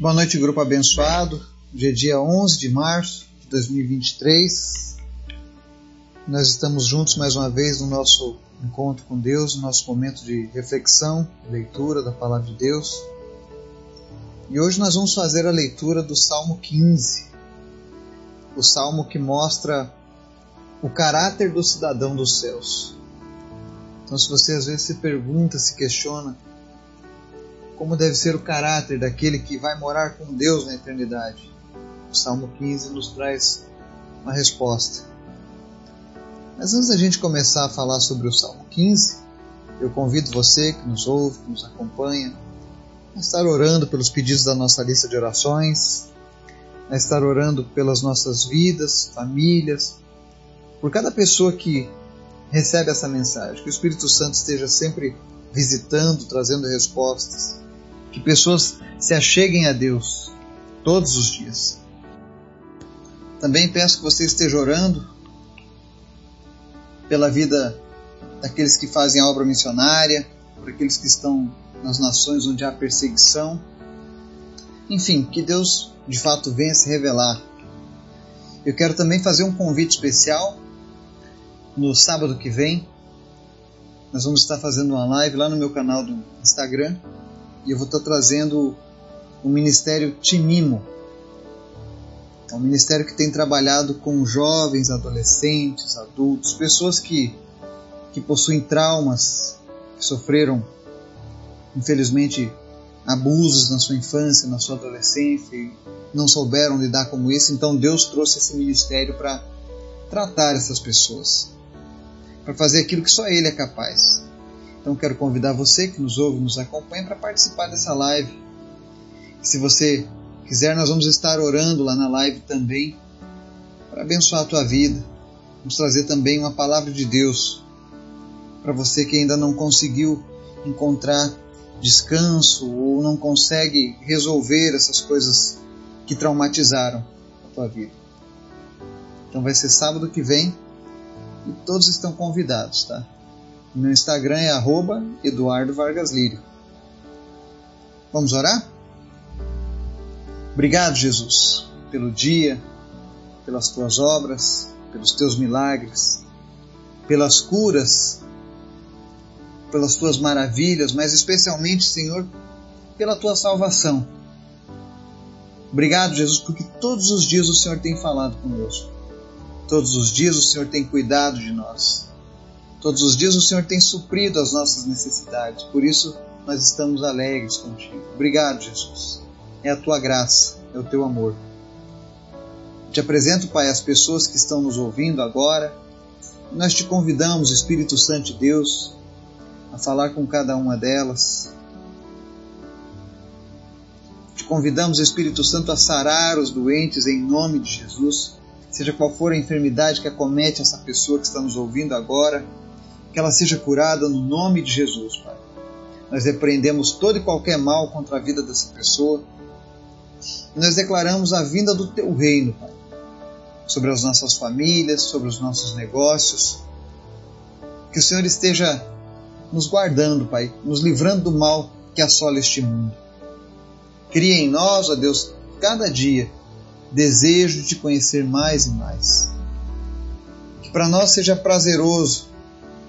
Boa noite, grupo abençoado. Hoje é dia 11 de março de 2023. Nós estamos juntos mais uma vez no nosso encontro com Deus, no nosso momento de reflexão, leitura da palavra de Deus. E hoje nós vamos fazer a leitura do Salmo 15, o salmo que mostra o caráter do cidadão dos céus. Então, se você às vezes se pergunta, se questiona, como deve ser o caráter daquele que vai morar com Deus na eternidade. O Salmo 15 nos traz uma resposta. Mas antes da gente começar a falar sobre o Salmo 15, eu convido você que nos ouve, que nos acompanha, a estar orando pelos pedidos da nossa lista de orações, a estar orando pelas nossas vidas, famílias, por cada pessoa que recebe essa mensagem. Que o Espírito Santo esteja sempre visitando, trazendo respostas que pessoas se acheguem a Deus todos os dias. Também peço que você esteja orando pela vida daqueles que fazem a obra missionária, por aqueles que estão nas nações onde há perseguição. Enfim, que Deus de fato venha se revelar. Eu quero também fazer um convite especial no sábado que vem. Nós vamos estar fazendo uma live lá no meu canal do Instagram e eu vou estar trazendo o Ministério Tinimo. É um ministério que tem trabalhado com jovens, adolescentes, adultos, pessoas que, que possuem traumas, que sofreram, infelizmente, abusos na sua infância, na sua adolescência e não souberam lidar com isso. Então Deus trouxe esse ministério para tratar essas pessoas, para fazer aquilo que só Ele é capaz. Então quero convidar você que nos ouve, nos acompanha para participar dessa live. Se você quiser, nós vamos estar orando lá na live também para abençoar a tua vida. Vamos trazer também uma palavra de Deus para você que ainda não conseguiu encontrar descanso ou não consegue resolver essas coisas que traumatizaram a tua vida. Então vai ser sábado que vem e todos estão convidados, tá? Meu Instagram é arroba Eduardo Vargas Lírio. Vamos orar? Obrigado, Jesus, pelo dia, pelas tuas obras, pelos teus milagres, pelas curas, pelas tuas maravilhas, mas especialmente, Senhor, pela tua salvação. Obrigado, Jesus, porque todos os dias o Senhor tem falado conosco. Todos os dias o Senhor tem cuidado de nós. Todos os dias o Senhor tem suprido as nossas necessidades, por isso nós estamos alegres contigo. Obrigado, Jesus. É a tua graça, é o teu amor. Te apresento, Pai, as pessoas que estão nos ouvindo agora. Nós te convidamos, Espírito Santo de Deus, a falar com cada uma delas. Te convidamos, Espírito Santo, a sarar os doentes em nome de Jesus, seja qual for a enfermidade que acomete essa pessoa que está nos ouvindo agora que ela seja curada no nome de Jesus, Pai. Nós repreendemos todo e qualquer mal contra a vida dessa pessoa. E nós declaramos a vinda do Teu reino, Pai, sobre as nossas famílias, sobre os nossos negócios. Que o Senhor esteja nos guardando, Pai, nos livrando do mal que assola este mundo. Cria em nós, ó Deus, cada dia desejo de te conhecer mais e mais. Que para nós seja prazeroso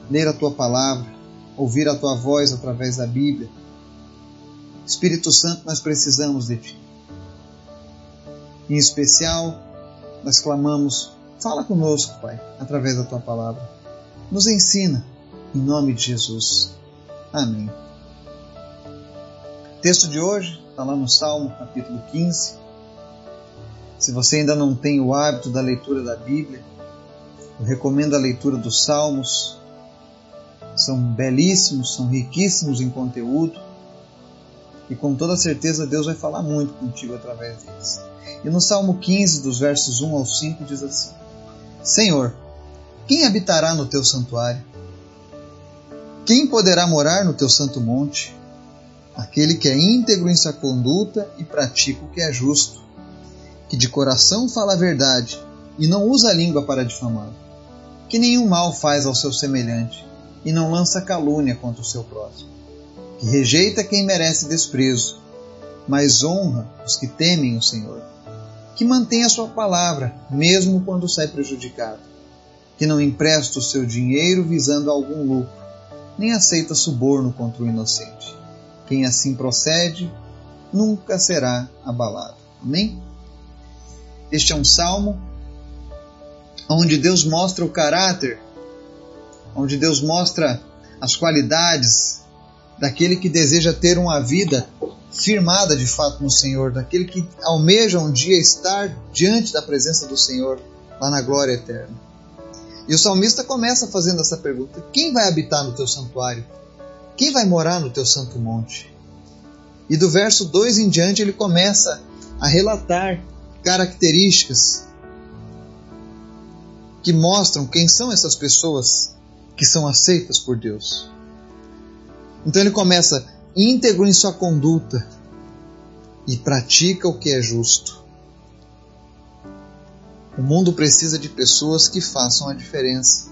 ler a tua palavra, ouvir a tua voz através da Bíblia. Espírito Santo, nós precisamos de ti. Em especial, nós clamamos: fala conosco, Pai, através da tua palavra. Nos ensina, em nome de Jesus. Amém. O texto de hoje está lá no Salmo, capítulo 15. Se você ainda não tem o hábito da leitura da Bíblia, eu recomendo a leitura dos Salmos, são belíssimos, são riquíssimos em conteúdo e com toda certeza Deus vai falar muito contigo através deles. E no Salmo 15, dos versos 1 ao 5, diz assim: Senhor, quem habitará no teu santuário? Quem poderá morar no teu santo monte? Aquele que é íntegro em sua conduta e pratica o que é justo, que de coração fala a verdade e não usa a língua para difamar, que nenhum mal faz ao seu semelhante e não lança calúnia contra o seu próximo, que rejeita quem merece desprezo mas honra os que temem o Senhor. Que mantém a sua palavra, mesmo quando sai prejudicado. Que não empresta o seu dinheiro visando algum lucro, nem aceita suborno contra o inocente. Quem assim procede nunca será abalado. Amém? Este é um salmo onde Deus mostra o caráter, onde Deus mostra as qualidades daquele que deseja ter uma vida firmada de fato no Senhor, daquele que almeja um dia estar diante da presença do Senhor lá na glória eterna. E o salmista começa fazendo essa pergunta: quem vai habitar no teu santuário? Quem vai morar no teu santo monte? E do verso 2 em diante ele começa a relatar características que mostram quem são essas pessoas que são aceitas por Deus. Então ele começa íntegro em sua conduta e pratica o que é justo. O mundo precisa de pessoas que façam a diferença.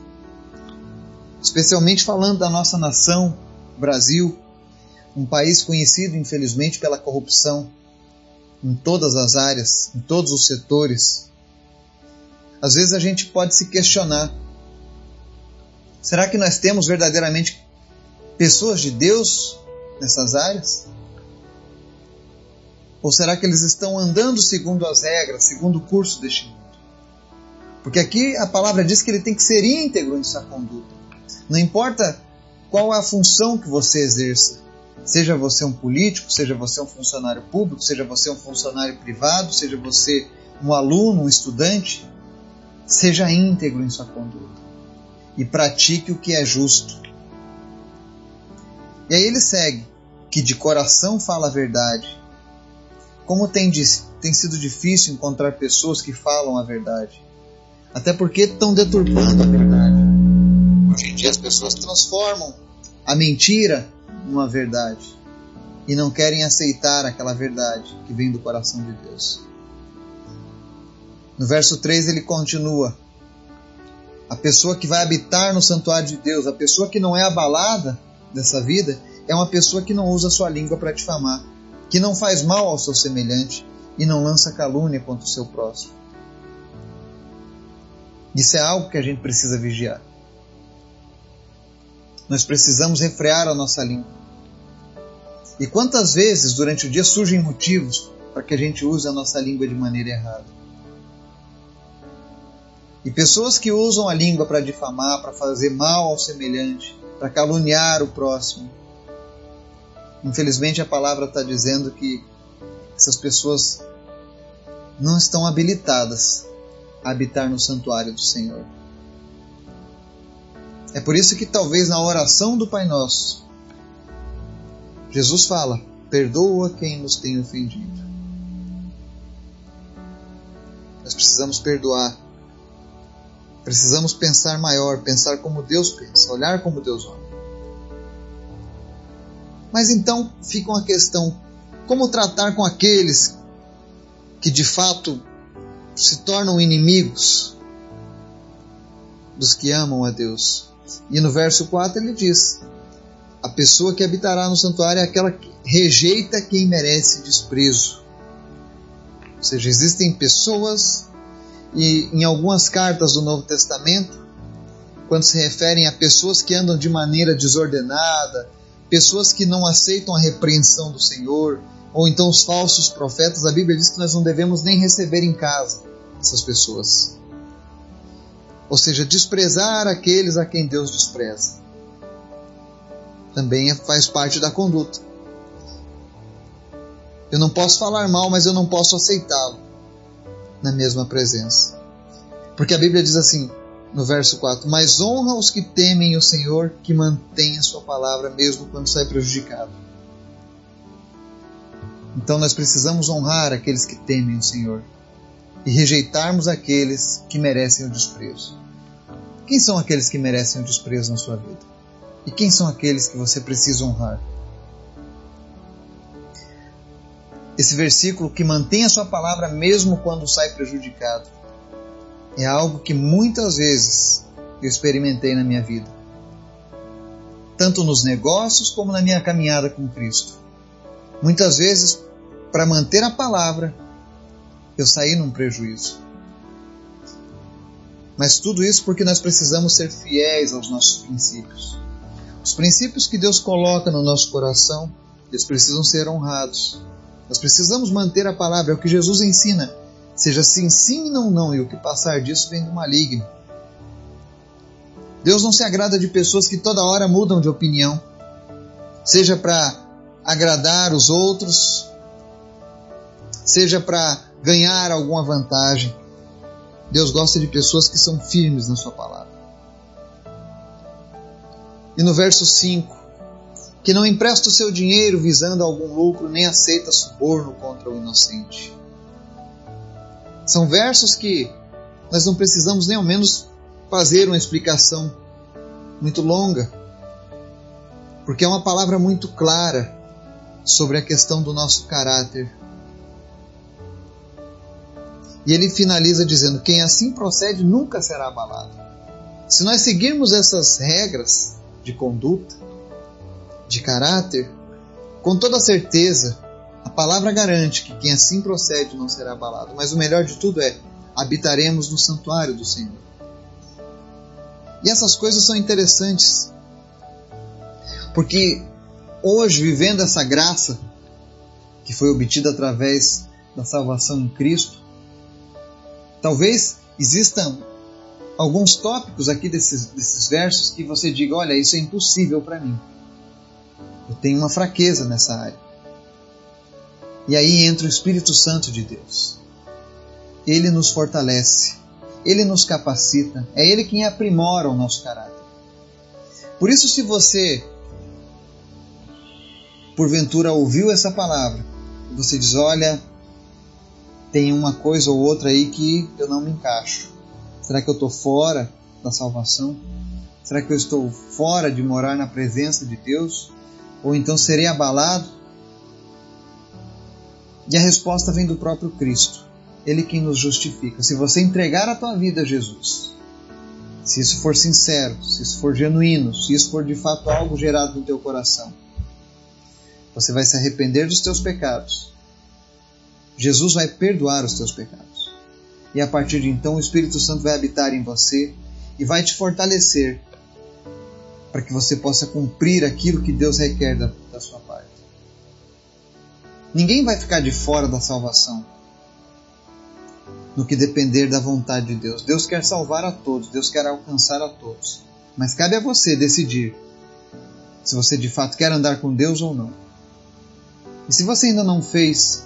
Especialmente falando da nossa nação, Brasil, um país conhecido, infelizmente, pela corrupção em todas as áreas, em todos os setores. Às vezes a gente pode se questionar: será que nós temos verdadeiramente pessoas de Deus nessas áreas? Ou será que eles estão andando segundo as regras, segundo o curso deste mundo? Porque aqui a palavra diz que ele tem que ser íntegro em sua conduta. Não importa qual é a função que você exerça, seja você um político, seja você um funcionário público, seja você um funcionário privado, seja você um aluno, um estudante, seja íntegro em sua conduta e pratique o que é justo. E aí ele segue: que de coração fala a verdade. Como tem, tem sido difícil encontrar pessoas que falam a verdade. Até porque estão deturpando a verdade. Hoje em dia as pessoas transformam a mentira numa verdade e não querem aceitar aquela verdade que vem do coração de Deus. No verso 3 ele continua: A pessoa que vai habitar no santuário de Deus, a pessoa que não é abalada dessa vida, é uma pessoa que não usa sua língua para difamar, que não faz mal ao seu semelhante e não lança calúnia contra o seu próximo. Isso é algo que a gente precisa vigiar. Nós precisamos refrear a nossa língua. E quantas vezes durante o dia surgem motivos para que a gente use a nossa língua de maneira errada? E pessoas que usam a língua para difamar, para fazer mal ao semelhante, para caluniar o próximo. Infelizmente a palavra está dizendo que essas pessoas não estão habilitadas a habitar no santuário do Senhor. É por isso que talvez na oração do Pai Nosso, Jesus fala: perdoa quem nos tem ofendido. Nós precisamos perdoar. Precisamos pensar maior, pensar como Deus pensa, olhar como Deus olha. Mas então fica uma questão: como tratar com aqueles que de fato se tornam inimigos dos que amam a Deus? E no verso 4 ele diz: A pessoa que habitará no santuário é aquela que rejeita quem merece desprezo. Ou seja, existem pessoas, e em algumas cartas do Novo Testamento, quando se referem a pessoas que andam de maneira desordenada, pessoas que não aceitam a repreensão do Senhor, ou então os falsos profetas, a Bíblia diz que nós não devemos nem receber em casa essas pessoas ou seja, desprezar aqueles a quem Deus despreza. Também faz parte da conduta. Eu não posso falar mal, mas eu não posso aceitá-lo na mesma presença. Porque a Bíblia diz assim, no verso 4: Mas honra os que temem o Senhor, que mantém a sua palavra, mesmo quando sai prejudicado. Então nós precisamos honrar aqueles que temem o Senhor e rejeitarmos aqueles que merecem o desprezo. Quem são aqueles que merecem o desprezo na sua vida? E quem são aqueles que você precisa honrar? Esse versículo que mantém a sua palavra mesmo quando sai prejudicado é algo que muitas vezes eu experimentei na minha vida, tanto nos negócios como na minha caminhada com Cristo. Muitas vezes para manter a palavra, eu saí num prejuízo. Mas tudo isso porque nós precisamos ser fiéis aos nossos princípios. Os princípios que Deus coloca no nosso coração, eles precisam ser honrados. Nós precisamos manter a palavra, é o que Jesus ensina. Seja sim, sim, não, não, e o que passar disso vem do maligno. Deus não se agrada de pessoas que toda hora mudam de opinião, seja para agradar os outros, seja para ganhar alguma vantagem. Deus gosta de pessoas que são firmes na sua palavra. E no verso 5, que não empresta o seu dinheiro visando algum lucro, nem aceita suborno contra o inocente. São versos que nós não precisamos nem ao menos fazer uma explicação muito longa, porque é uma palavra muito clara sobre a questão do nosso caráter. E ele finaliza dizendo: quem assim procede nunca será abalado. Se nós seguirmos essas regras de conduta, de caráter, com toda certeza, a palavra garante que quem assim procede não será abalado. Mas o melhor de tudo é: habitaremos no santuário do Senhor. E essas coisas são interessantes, porque hoje, vivendo essa graça que foi obtida através da salvação em Cristo, talvez existam alguns tópicos aqui desses, desses versos que você diga: olha, isso é impossível para mim. Eu tenho uma fraqueza nessa área. E aí entra o Espírito Santo de Deus. Ele nos fortalece, ele nos capacita, é ele quem aprimora o nosso caráter. Por isso, se você porventura ouviu essa palavra, você diz: Olha, tem uma coisa ou outra aí que eu não me encaixo. Será que eu estou fora da salvação? Será que eu estou fora de morar na presença de Deus? Ou então serei abalado? E a resposta vem do próprio Cristo. Ele quem nos justifica. Se você entregar a tua vida a Jesus, se isso for sincero, se isso for genuíno, se isso for de fato algo gerado no teu coração, você vai se arrepender dos teus pecados. Jesus vai perdoar os teus pecados. E a partir de então o Espírito Santo vai habitar em você e vai te fortalecer para que você possa cumprir aquilo que Deus requer da, da sua parte. Ninguém vai ficar de fora da salvação no que depender da vontade de Deus. Deus quer salvar a todos, Deus quer alcançar a todos. Mas cabe a você decidir se você de fato quer andar com Deus ou não. E se você ainda não fez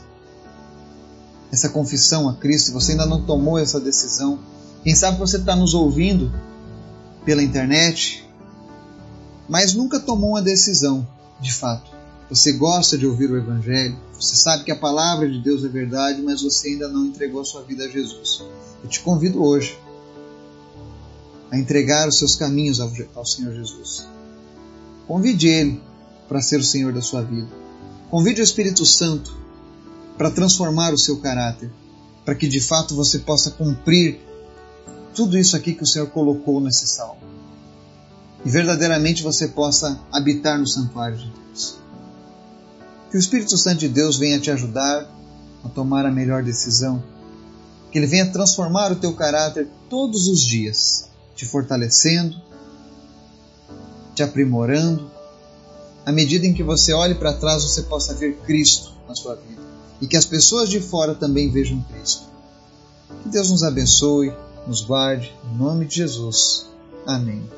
essa confissão a Cristo, se você ainda não tomou essa decisão, quem sabe você está nos ouvindo pela internet, mas nunca tomou uma decisão de fato. Você gosta de ouvir o Evangelho, você sabe que a palavra de Deus é verdade, mas você ainda não entregou a sua vida a Jesus. Eu te convido hoje a entregar os seus caminhos ao, Senhor Jesus. Convide Ele para ser o Senhor da sua vida. Convide o Espírito Santo para transformar o seu caráter, para que de fato você possa cumprir tudo isso aqui que o Senhor colocou nesse salmo. E verdadeiramente você possa habitar no santuário de Deus. Que o Espírito Santo de Deus venha te ajudar a tomar a melhor decisão. Que ele venha transformar o teu caráter todos os dias, te fortalecendo, te aprimorando à medida em que você olhe para trás, você possa ver Cristo na sua vida e que as pessoas de fora também vejam Cristo. Que Deus nos abençoe, nos guarde, em nome de Jesus. Amém.